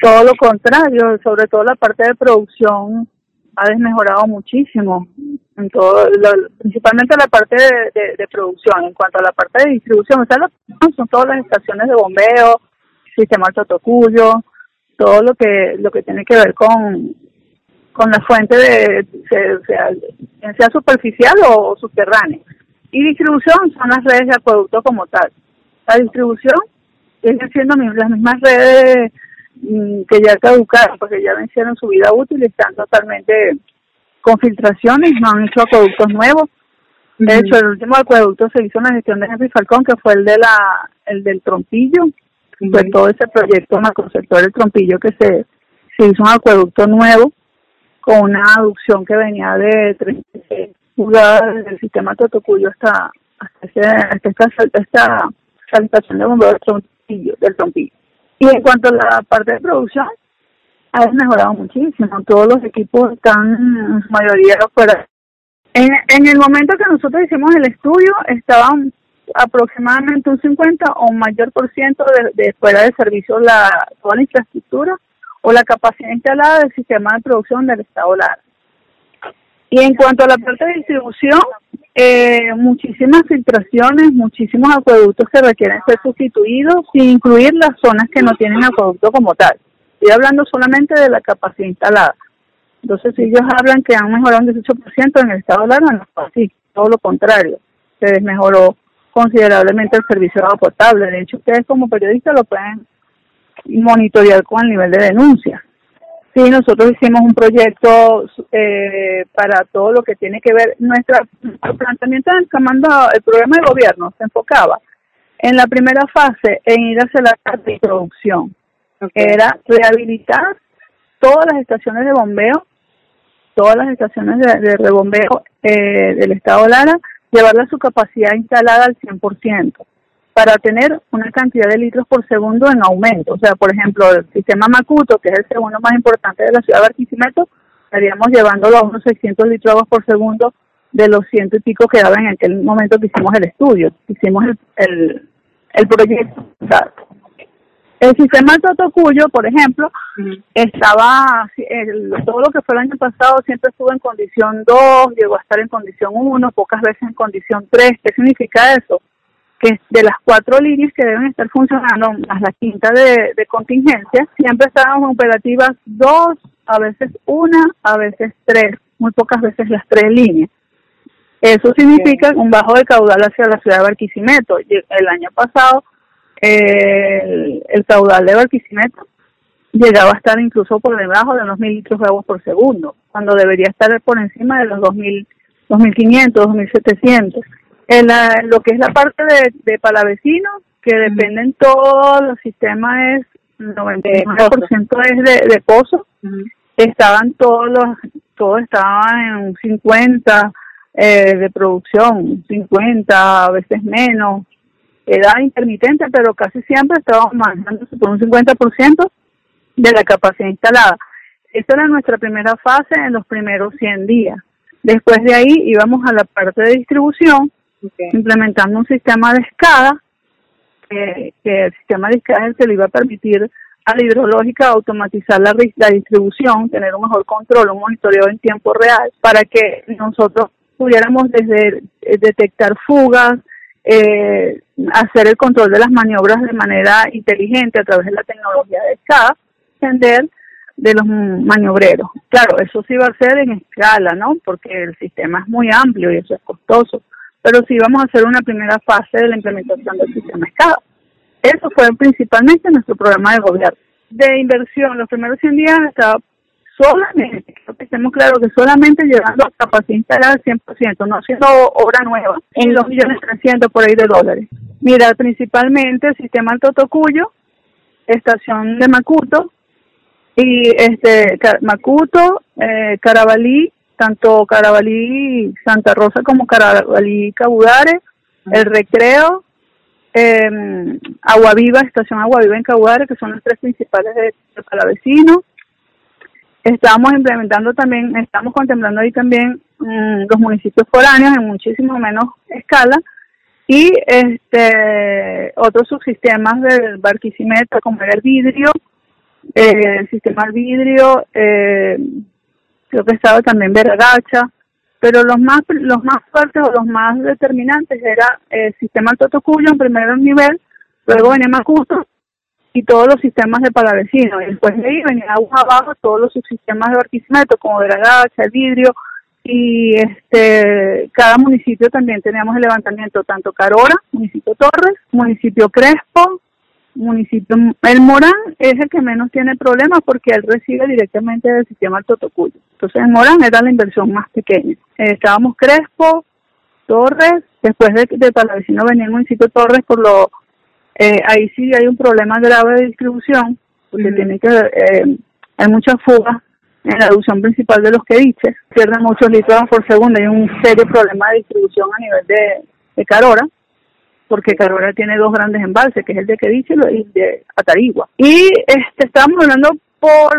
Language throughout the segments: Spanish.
Todo lo contrario, sobre todo la parte de producción ha desmejorado muchísimo, en todo, principalmente la parte de, producción. En cuanto a la parte de distribución, o sea, son todas las estaciones de bombeo, sistema Totocuyo, todo lo que lo que tiene que ver con con la fuente de sea, sea superficial o subterránea. Y distribución son las redes de acueducto como tal. La distribución siguen siendo las mismas redes que ya caducaron, porque ya vencieron su vida útil y están totalmente con filtraciones, no han hecho acueductos nuevos. De hecho, el último acueducto se hizo en la gestión de Henry Falcón, que fue el de la el del Trompillo, fue todo ese proyecto macrosector del Trompillo que se, se hizo un acueducto nuevo con una aducción que venía de 36 pulgadas del sistema Totocuyo hasta, hasta, esta, esta saltación de bombeo del trompillo, del trompillo. Y en cuanto a la parte de producción, ha mejorado muchísimo. Todos los equipos están en su mayoría fuera. En, en el momento que nosotros hicimos el estudio, estaban aproximadamente un 50 o un mayor por ciento de, de fuera de servicio la, toda la infraestructura o la capacidad instalada del sistema de producción del Estado Lara. Y en cuanto a la parte de distribución, eh, muchísimas filtraciones, muchísimos acueductos que requieren ser sustituidos, sin incluir las zonas que no tienen acueducto como tal. Estoy hablando solamente de la capacidad instalada. Entonces, si ellos hablan que han mejorado un 18% en el estado Lara, no es así, todo lo contrario. Se desmejoró considerablemente el servicio de agua potable. De hecho, ustedes como periodistas lo pueden monitorear con el nivel de denuncia. Sí, nosotros hicimos un proyecto eh, para todo lo que tiene que ver, nuestro planteamiento del comando, el programa de gobierno se enfocaba en la primera fase en ir hacia la de producción, era rehabilitar todas las estaciones de bombeo, todas las estaciones de, de rebombeo eh, del Estado Lara, llevarla a su capacidad instalada al 100% para tener una cantidad de litros por segundo en aumento. O sea, por ejemplo, el sistema Macuto, que es el segundo más importante de la ciudad de Barquisimeto, estaríamos llevándolo a unos 600 litros por segundo de los ciento y pico que daba en aquel momento que hicimos el estudio, hicimos el, el, el proyecto. El sistema Totocuyo, por ejemplo, estaba, todo lo que fue el año pasado siempre estuvo en condición 2, llegó a estar en condición 1, pocas veces en condición 3. ¿Qué significa eso? que de las cuatro líneas que deben estar funcionando, más la quinta de, contingencia, siempre estábamos operativas dos, a veces una, a veces tres, muy pocas veces las tres líneas. Eso significa un bajo de caudal hacia la ciudad de Barquisimeto. El año pasado eh, el, caudal de Barquisimeto llegaba a estar incluso por debajo de unos mil litros de agua por segundo, cuando debería estar por encima de los 2.000, 2.500, 2.700. En, la, lo que es la parte de, de palavecinos, que dependen todos los sistemas, es 99% es de, de pozo. Estaban todos los, todos estaban en un 50 eh, de producción, 50, a veces menos. Era intermitente, pero casi siempre estábamos manejándose por un 50% de la capacidad instalada. Esa era nuestra primera fase en los primeros 100 días. Después de ahí íbamos a la parte de distribución, implementando un sistema de escada, que, el sistema de escada se le iba a permitir a la hidrológica automatizar la, distribución, tener un mejor control, un monitoreo en tiempo real, para que nosotros pudiéramos desde eh, detectar fugas, eh, hacer el control de las maniobras de manera inteligente a través de la tecnología de escada, entender de los maniobreros. Claro, eso sí va a ser en escala, ¿no? Porque el sistema es muy amplio y eso es costoso pero sí vamos a hacer una primera fase de la implementación del sistema escala. Eso fue principalmente nuestro programa de gobierno. De inversión, los primeros 100 días estaba solamente, creo que estemos claros que solamente llegando a capacidad instalada al 100%, no haciendo obra nueva, en los millones trescientos por ahí de dólares. Mira, principalmente el sistema Alto Tocuyo, estación de Macuto, y este Macuto, eh, Carabalí tanto Carabalí Santa Rosa como Carabalí Cabudare, el Recreo, eh, Viva, Estación Agua Viva en Cabudare, que son las tres principales de, de Palavecino. Estamos implementando también, estamos contemplando ahí también mm, los municipios foráneos en muchísimo menos escala y este otros subsistemas del Barquisimeto como el vidrio, eh, el sistema vidrio, eh, creo que estaba también Veragacha, pero los más los más fuertes o los más determinantes era el sistema Totocuyo en primer nivel, luego venía Macuto y todos los sistemas de Palavecino, y después de ahí venía abajo todos los subsistemas de Barquisimeto como Veragacha, el vidrio, y este cada municipio también teníamos el levantamiento tanto Carora, municipio Torres, municipio Crespo, municipio El Morán es el que menos tiene problemas porque él recibe directamente del sistema Totocuyo. Entonces el Morán era la inversión más pequeña. Eh, estábamos Crespo, Torres, después de, de Palavecino venía el municipio Torres por lo eh, ahí sí hay un problema grave de distribución porque tiene que eh, hay muchas fugas en la reducción principal de los que dice, pierden muchos litros por segundo, hay un serio problema de distribución a nivel de, de Carora, porque Carora tiene dos grandes embalses, que es el de Quediche y el de Atarigua. Y este estamos hablando por,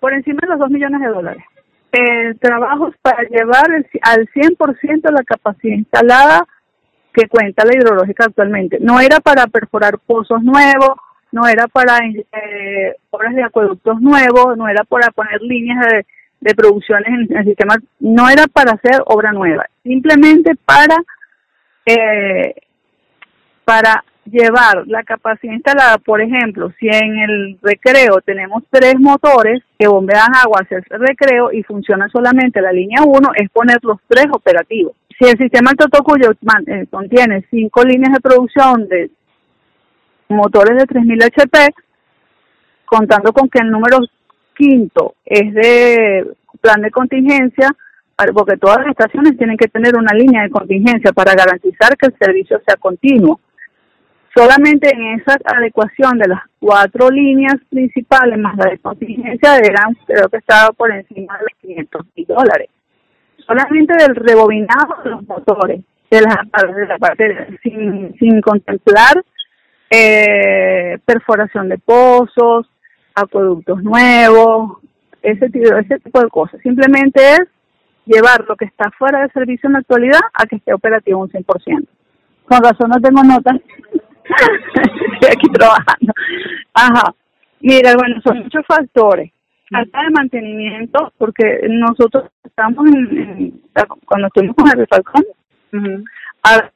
por encima de los dos millones de dólares. El trabajo es para llevar el, al 100% la capacidad instalada que cuenta la hidrológica actualmente. No era para perforar pozos nuevos, no era para eh, obras de acueductos nuevos, no era para poner líneas de, de producciones en, el sistema, no era para hacer obra nueva, simplemente para eh, para llevar la capacidad instalada, por ejemplo, si en el recreo tenemos tres motores que bombean agua hacia el recreo y funciona solamente la línea 1, es poner los tres operativos. Si el sistema Totocuyo eh, contiene cinco líneas de producción de motores de 3000 HP, contando con que el número quinto es de plan de contingencia, porque todas las estaciones tienen que tener una línea de contingencia para garantizar que el servicio sea continuo. Solamente en esa adecuación de las cuatro líneas principales más la de contingencia eran, creo que estaba por encima de los 500 mil dólares. Solamente del rebobinado de los motores, de la, de la parte, sin, sin contemplar eh, perforación de pozos, acueductos nuevos, ese tipo, ese tipo de cosas. Simplemente es llevar lo que está fuera de servicio en la actualidad a que esté operativo un 100%. Con razón no tengo notas. Estoy aquí trabajando. Ajá. Mira, bueno, son muchos factores. Falta de mantenimiento, porque nosotros estamos en, cuando estuvimos con el Falcón,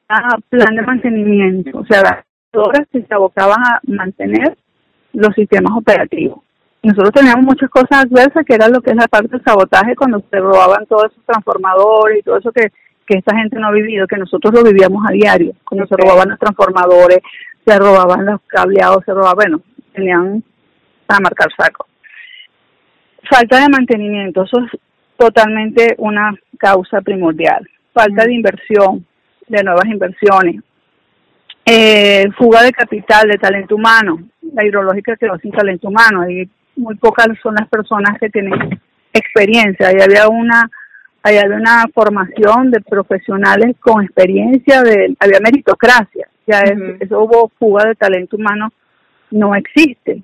a plan de mantenimiento, o sea, horas que se abocaban a mantener los sistemas operativos. Nosotros teníamos muchas cosas adversas, que era lo que es la parte del sabotaje, cuando se robaban todos esos transformadores y todo eso que, que esta gente no ha vivido, que nosotros lo vivíamos a diario, cuando se robaban los transformadores, se robaban los cableados, se robaban, bueno, tenían para marcar saco. Falta de mantenimiento, eso es totalmente una causa primordial. Falta de inversión, de nuevas inversiones, eh, fuga de capital, de talento humano. La hidrológica quedó sin talento humano y muy pocas son las personas que tienen experiencia. Ahí había una, ahí había una formación de profesionales con experiencia, de, había meritocracia. Ya eso hubo fuga de talento humano, no existe.